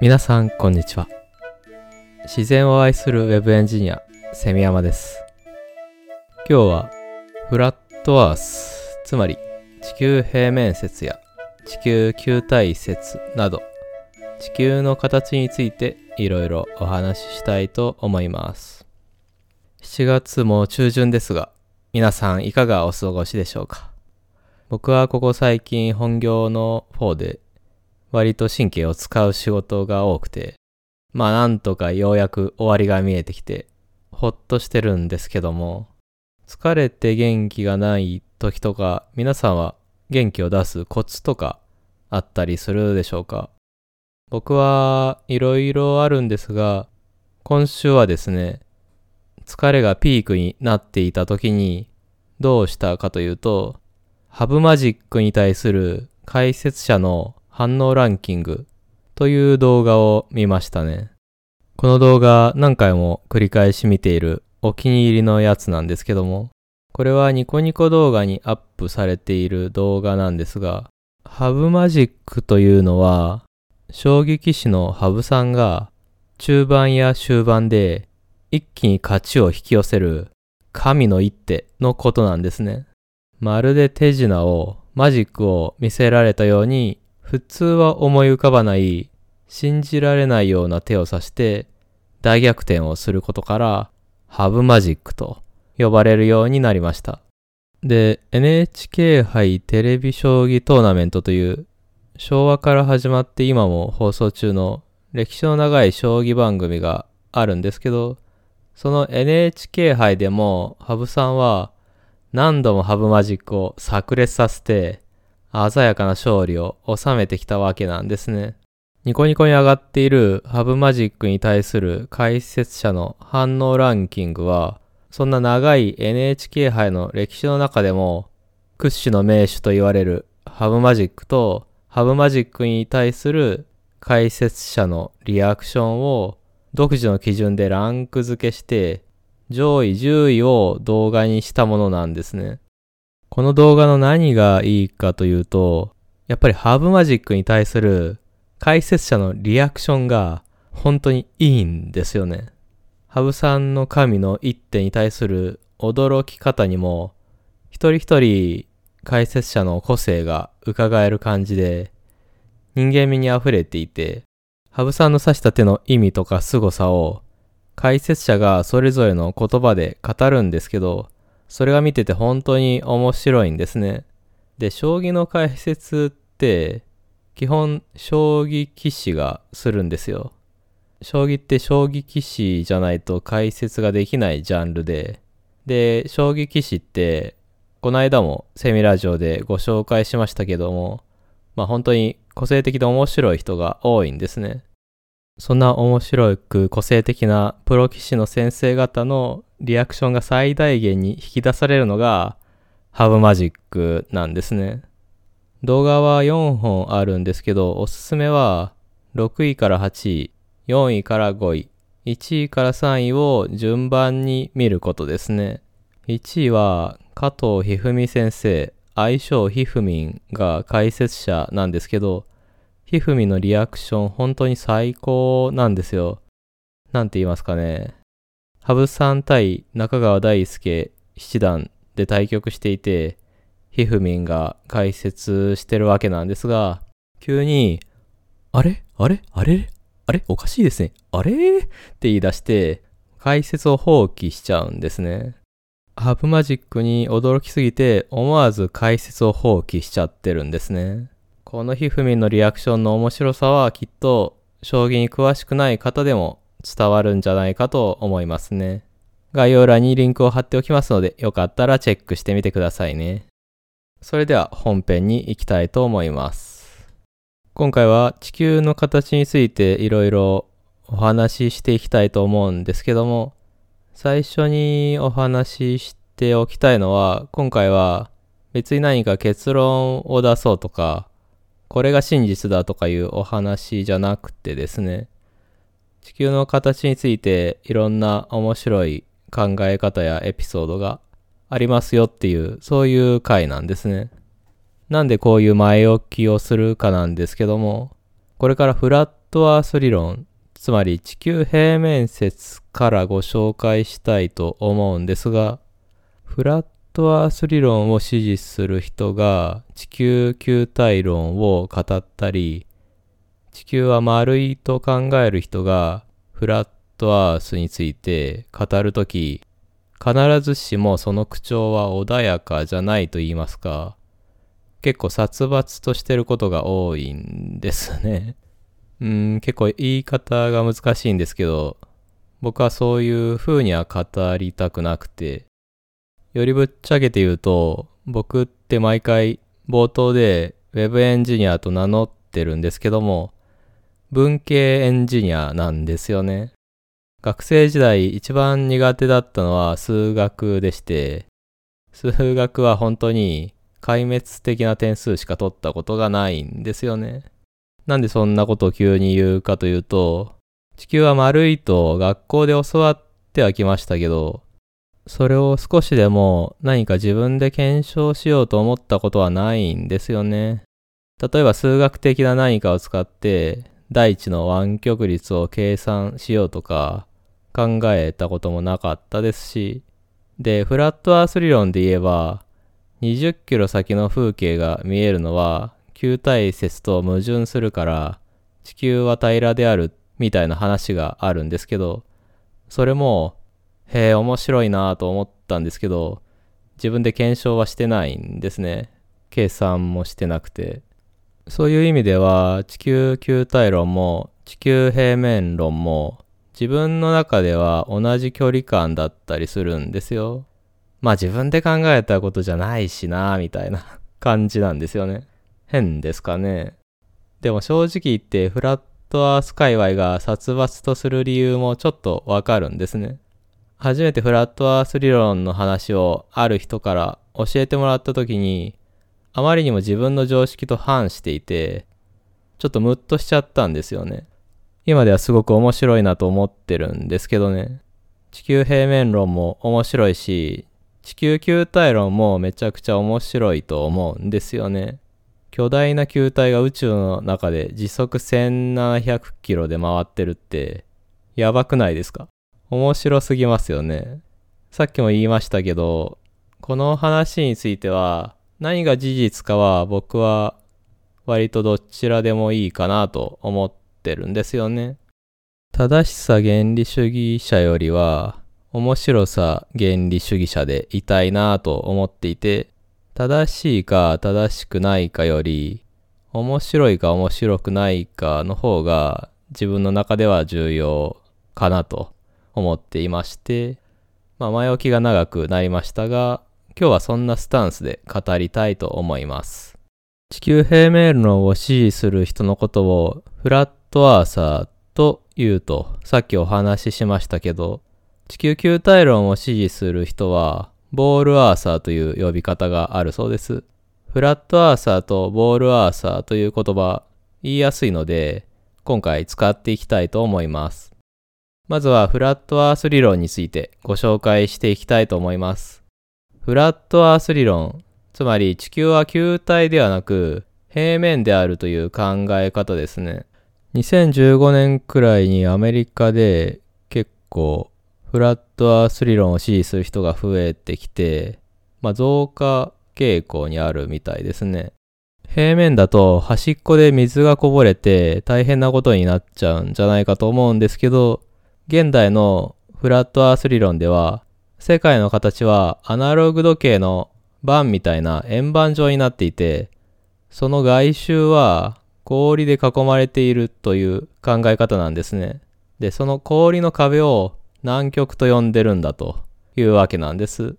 皆さんこんにちは。自然を愛するウェブエンジニアセミヤマです。今日はフラットアースつまり地球平面説や地球球体説など地球の形についていろいろお話ししたいと思います。7月も中旬ですが皆さんいかがお過ごしでしょうか？僕はここ最近本業の方で割と神経を使う仕事が多くて、まあなんとかようやく終わりが見えてきて、ほっとしてるんですけども、疲れて元気がない時とか、皆さんは元気を出すコツとかあったりするでしょうか？僕はいろいろあるんですが、今週はですね、疲れがピークになっていた時にどうしたかというと、ハブマジックに対する解説者の反応ランキングという動画を見ましたね。この動画何回も繰り返し見ているお気に入りのやつなんですけども、これはニコニコ動画にアップされている動画なんですが、ハブマジックというのは、将棋棋士の羽生さんが中盤や終盤で一気に勝ちを引き寄せる神の一手のことなんですね。まるで手品をマジックを見せられたように普通は思い浮かばない信じられないような手を指して大逆転をすることからハブマジックと呼ばれるようになりました。で、NHK 杯テレビ将棋トーナメントという昭和から始まって今も放送中の歴史の長い将棋番組があるんですけど、その NHK 杯でも羽生さんは何度もハブマジックを炸裂させて鮮やかな勝利を収めてきたわけなんですね。ニコニコに上がっているハブマジックに対する解説者の反応ランキングは、そんな長い NHK 杯の歴史の中でも屈指の名手と言われるハブマジックとハブマジックに対する解説者のリアクションを独自の基準でランク付けして上位10位を動画にしたものなんですね。この動画の何がいいかというと、やっぱりハーブマジックに対する解説者のリアクションが本当にいいんですよね。ハブさんの神の一手に対する驚き方にも、一人一人解説者の個性が伺える感じで、人間味に溢れていて、ハブさんの指した手の意味とか凄さを解説者がそれぞれの言葉で語るんですけど、それが見てて本当に面白いんですね。で、将棋の解説って、基本、将棋棋士がするんですよ。将棋って将棋棋士じゃないと解説ができないジャンルで、で、将棋棋士って、この間もセミラジオでご紹介しましたけども、まあ本当に個性的で面白い人が多いんですね。そんな面白く個性的なプロ棋士の先生方のリアクションが最大限に引き出されるのがハブマジックなんですね。動画は4本あるんですけど、おすすめは6位から8位、4位から5位、1位から3位を順番に見ることですね。1位は加藤一二三先生、愛称ひふみんが解説者なんですけど、ひふみのリアクション本当に最高なんですよ。なんて言いますかね。羽生さん対中川大輔七段で対局していて、ひふみんが解説してるわけなんですが、急に、あれ？あれ？あれ？あれ？おかしいですね。あれ？って言い出して、解説を放棄しちゃうんですね。ハブマジックに驚きすぎて思わず解説を放棄しちゃってるんですね。このひふみんのリアクションの面白さはきっと将棋に詳しくない方でも伝わるんじゃないかと思いますね。概要欄にリンクを貼っておきますのでよかったらチェックしてみてくださいね。それでは本編に行きたいと思います。今回は地球の形についていろいろお話ししていきたいと思うんですけども、最初にお話ししておきたいのは、今回は別に何か結論を出そうとか、これが真実だとかいうお話じゃなくてですね、地球の形についていろんな面白い考え方やエピソードがありますよっていう、そういう回なんですね。なんでこういう前置きをするかなんですけども、これからフラットアース理論、つまり地球平面説からご紹介したいと思うんですが、フラッットアース理論を支持する人が地球球体論を語ったり、地球は丸いと考える人がフラットアースについて語るとき、必ずしもその口調は穏やかじゃないと言いますか、結構殺伐としてることが多いんですね。うん、結構言い方が難しいんですけど、僕はそういう風には語りたくなくて、よりぶっちゃけて言うと、僕って毎回冒頭で Web エンジニアと名乗ってるんですけども、文系エンジニアなんですよね。学生時代一番苦手だったのは数学でして、数学は本当に壊滅的な点数しか取ったことがないんですよね。なんでそんなことを急に言うかというと、地球は丸いと学校で教わってはきましたけど、それを少しでも何か自分で検証しようと思ったことはないんですよね。例えば数学的な何かを使って大地の湾曲率を計算しようとか、考えたこともなかったですし、で、フラットアース理論で言えば、20キロ先の風景が見えるのは、球体説と矛盾するから、地球は平らであるみたいな話があるんですけど、それも、へえ、面白いなと思ったんですけど、自分で検証はしてないんですね。計算もしてなくて。そういう意味では、地球球体論も地球平面論も自分の中では同じ距離感だったりするんですよ。まあ自分で考えたことじゃないしな、みたいな 感じなんですよね。変ですかね。でも正直言ってフラットアース界隈が殺伐とする理由もちょっとわかるんですね。初めてフラットアース理論の話をある人から教えてもらった時に、あまりにも自分の常識と反していて、ちょっとムッとしちゃったんですよね。今ではすごく面白いなと思ってるんですけどね。地球平面論も面白いし、地球球体論もめちゃくちゃ面白いと思うんですよね。巨大な球体が宇宙の中で時速1700キロで回ってるって、やばくないですか？面白すぎますよね。さっきも言いましたけど、この話については、何が事実かは僕は割とどちらでもいいかなと思ってるんですよね。正しさ原理主義者よりは面白さ原理主義者でいたいなと思っていて、正しいか正しくないかより面白いか面白くないかの方が自分の中では重要かなと思っていまして、まあ前置きが長くなりましたが、今日はそんなスタンスで語りたいと思います。地球平面論を支持する人のことをフラットアーサーと言うと、さっきお話ししましたけど、地球球体論を支持する人は、ボールアーサーという呼び方があるそうです。フラットアーサーとボールアーサーという言葉、言いやすいので、今回使っていきたいと思います。まずはフラットアース理論についてご紹介していきたいと思います。フラットアース理論、つまり地球は球体ではなく平面であるという考え方ですね。2015年くらいにアメリカで結構フラットアース理論を支持する人が増えてきて、まあ、増加傾向にあるみたいですね。平面だと端っこで水がこぼれて大変なことになっちゃうんじゃないかと思うんですけど、現代のフラットアース理論では、世界の形はアナログ時計の盤みたいな円盤状になっていて、その外周は氷で囲まれているという考え方なんですね。で、その氷の壁を南極と呼んでるんだというわけなんです。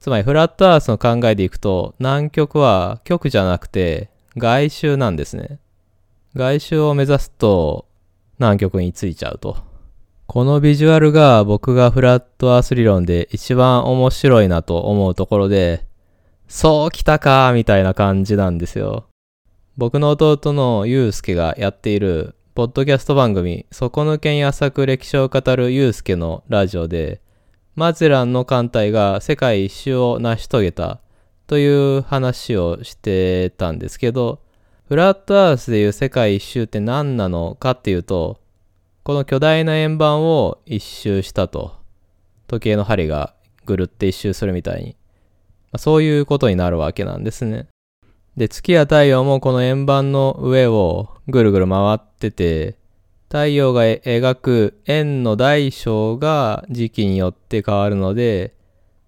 つまりフラットアースの考えでいくと南極は極じゃなくて外周なんですね。外周を目指すと南極に着いちゃうと。このビジュアルが僕がフラットアース理論で一番面白いなと思うところで、そう来たかみたいな感じなんですよ。僕の弟のゆうすけがやっている、ポッドキャスト番組、底抜けに浅く歴史を語るゆうすけのラジオで、マゼランの艦隊が世界一周を成し遂げたという話をしてたんですけど、フラットアースでいう世界一周って何なのかっていうと、この巨大な円盤を一周したと。時計の針がぐるって一周するみたいに。まあ、そういうことになるわけなんですね。で、月や太陽もこの円盤の上をぐるぐる回ってて、太陽が描く円の大小が時期によって変わるので、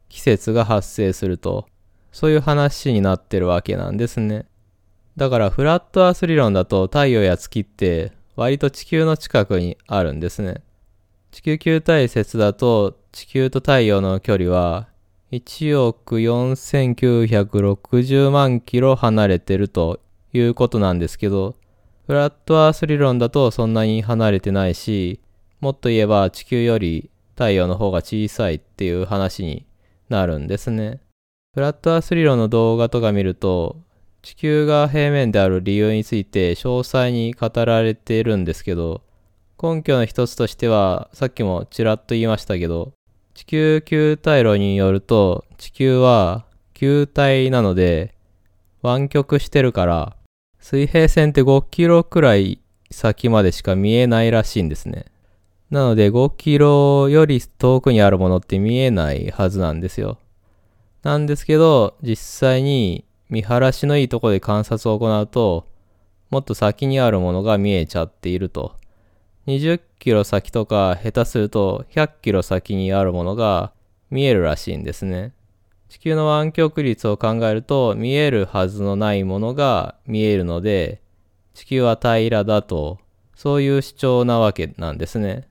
季節が発生すると、そういう話になってるわけなんですね。だからフラットアース理論だと太陽や月って割と地球の近くにあるんですね。地球球体説だと地球と太陽の距離は1億4960万キロ離れてるということなんですけど、フラットアース理論だとそんなに離れてないし、もっと言えば地球より太陽の方が小さいっていう話になるんですね。フラットアース理論の動画とか見ると、地球が平面である理由について詳細に語られているんですけど、根拠の一つとしては、さっきもちらっと言いましたけど、地球球体論によると、地球は球体なので、湾曲してるから、水平線って5キロくらい先までしか見えないらしいんですね。なので5キロより遠くにあるものって見えないはずなんですよ。なんですけど、実際に見晴らしのいいとこで観察を行うと、もっと先にあるものが見えちゃっていると。20キロ先とか下手すると100キロ先にあるものが見えるらしいんですね。地球の湾曲率を考えると見えるはずのないものが見えるので地球は平らだとそういう主張なわけなんですね。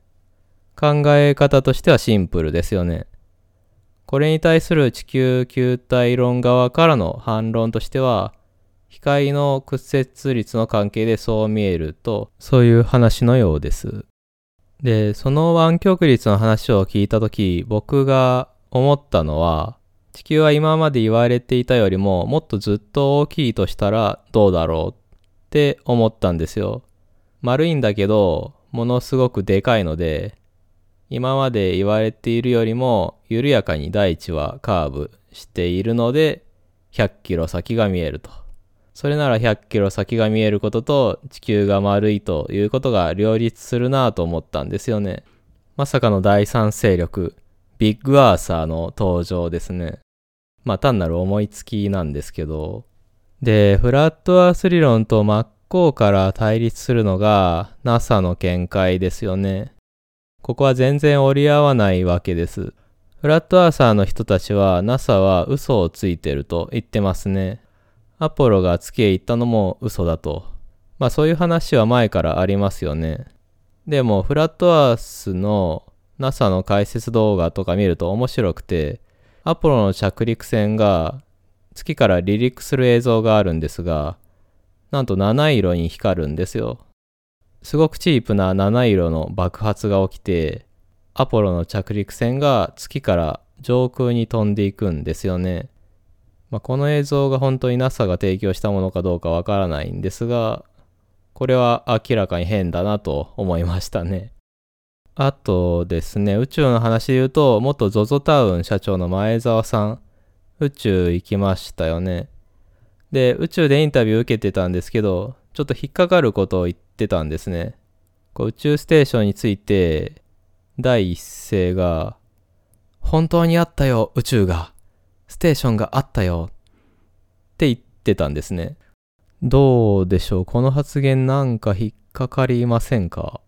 考え方としてはシンプルですよね。これに対する地球球体論側からの反論としては、光の屈折率の関係でそう見えると、そういう話のようです。で、その湾曲率の話を聞いたとき、僕が思ったのは、地球は今まで言われていたよりももっとずっと大きいとしたらどうだろうって思ったんですよ。丸いんだけど、ものすごくでかいので、今まで言われているよりも緩やかに大地はカーブしているので100キロ先が見えると。それなら100キロ先が見えることと地球が丸いということが両立するなぁと思ったんですよね。まさかの第三勢力、ビッグアーサーの登場ですね。まあ単なる思いつきなんですけど。で、フラットアース理論と真っ向から対立するのが NASA の見解ですよね。ここは全然折り合わないわけです。フラットアーサーの人たちは NASA は嘘をついてると言ってますね。アポロが月へ行ったのも嘘だと。まあそういう話は前からありますよね。でもフラットアースの NASA の解説動画とか見ると面白くて、アポロの着陸船が月から離陸する映像があるんですが、なんと七色に光るんですよ。すごくチープな七色の爆発が起きて、アポロの着陸船が月から上空に飛んでいくんですよね。まあ、この映像が本当に NASA が提供したものかどうかわからないんですが、これは明らかに変だなと思いましたね。あとですね、宇宙の話で言うと、元 ZOZO タウン社長の前澤さん、宇宙行きましたよね。で、宇宙でインタビュー受けてたんですけど、ちょっと引っかかることを言ってたんですね。こう宇宙ステーションについて、第一声が、本当にあったよ、宇宙が。ステーションがあったよ。って言ってたんですね。どうでしょう？この発言なんか引っかかりませんか？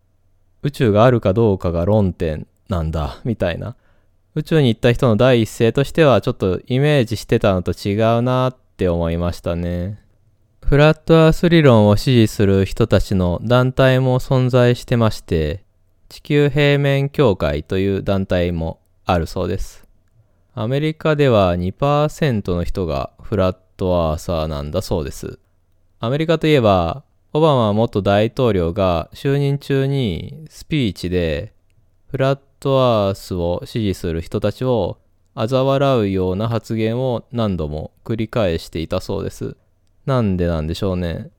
宇宙があるかどうかが論点なんだ、みたいな。宇宙に行った人の第一声としてはちょっとイメージしてたのと違うなって思いましたね。フラットアース理論を支持する人たちの団体も存在してまして、地球平面協会という団体もあるそうです。アメリカでは2%の人がフラットアーサーなんだそうです。アメリカといえば、オバマ元大統領が就任中にスピーチでフラットアースを支持する人たちを嘲笑うような発言を何度も繰り返していたそうです。なんでなんでしょうね。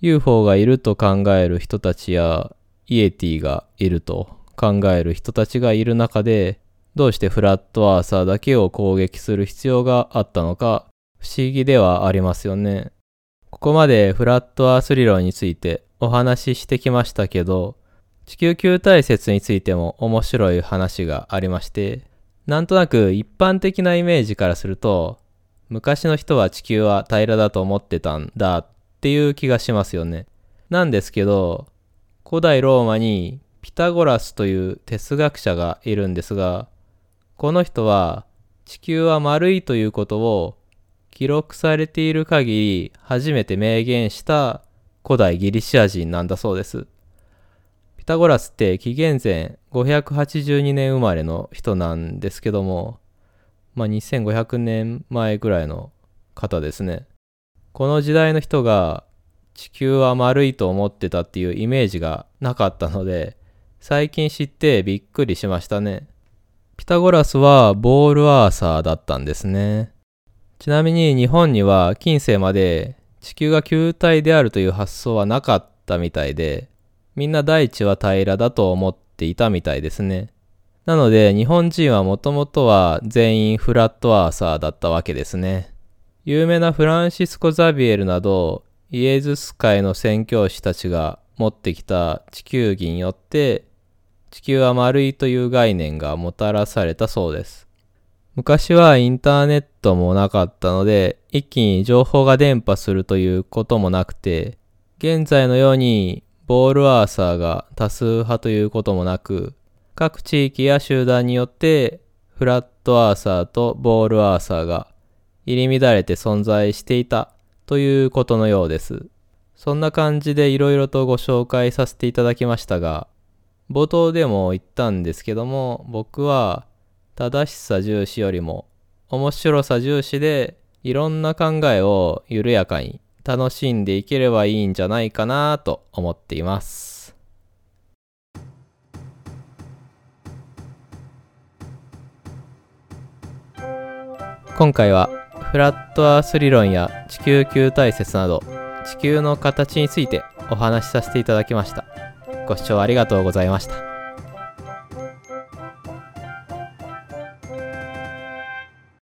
UFO がいると考える人たちやイエティがいると考える人たちがいる中で、どうしてフラットアーサーだけを攻撃する必要があったのか不思議ではありますよね。ここまでフラットアース理論についてお話ししてきましたけど、地球球体説についても面白い話がありまして、なんとなく一般的なイメージからすると、昔の人は地球は平らだと思ってたんだっていう気がしますよね。なんですけど、古代ローマにピタゴラスという哲学者がいるんですが、この人は地球は丸いということを記録されている限り初めて明言した古代ギリシア人なんだそうです。ピタゴラスって紀元前582年生まれの人なんですけども、まあ、2500年前ぐらいの方ですね。この時代の人が地球は丸いと思ってたっていうイメージがなかったので、最近知ってびっくりしましたね。ピタゴラスはボールアーサーだったんですね。ちなみに日本には近世まで地球が球体であるという発想はなかったみたいで、みんな大地は平らだと思っていたみたいですね。なので日本人はもともとは全員フラットアーサーだったわけですね。有名なフランシスコ・ザビエルなどイエズス会の宣教師たちが持ってきた地球儀によって地球は丸いという概念がもたらされたそうです。昔はインターネットもなかったので一気に情報が伝播するということもなくて現在のようにボールアーサーが多数派ということもなく各地域や集団によってフラットアーサーとボールアーサーが入り乱れて存在していたということのようです。そんな感じで色々とご紹介させていただきましたが、冒頭でも言ったんですけども、僕は正しさ重視よりも面白さ重視でいろんな考えを緩やかに楽しんでいければいいんじゃないかなと思っています。今回はフラットアース理論や地球球体説など地球の形についてお話しさせていただきました。ご視聴ありがとうございました。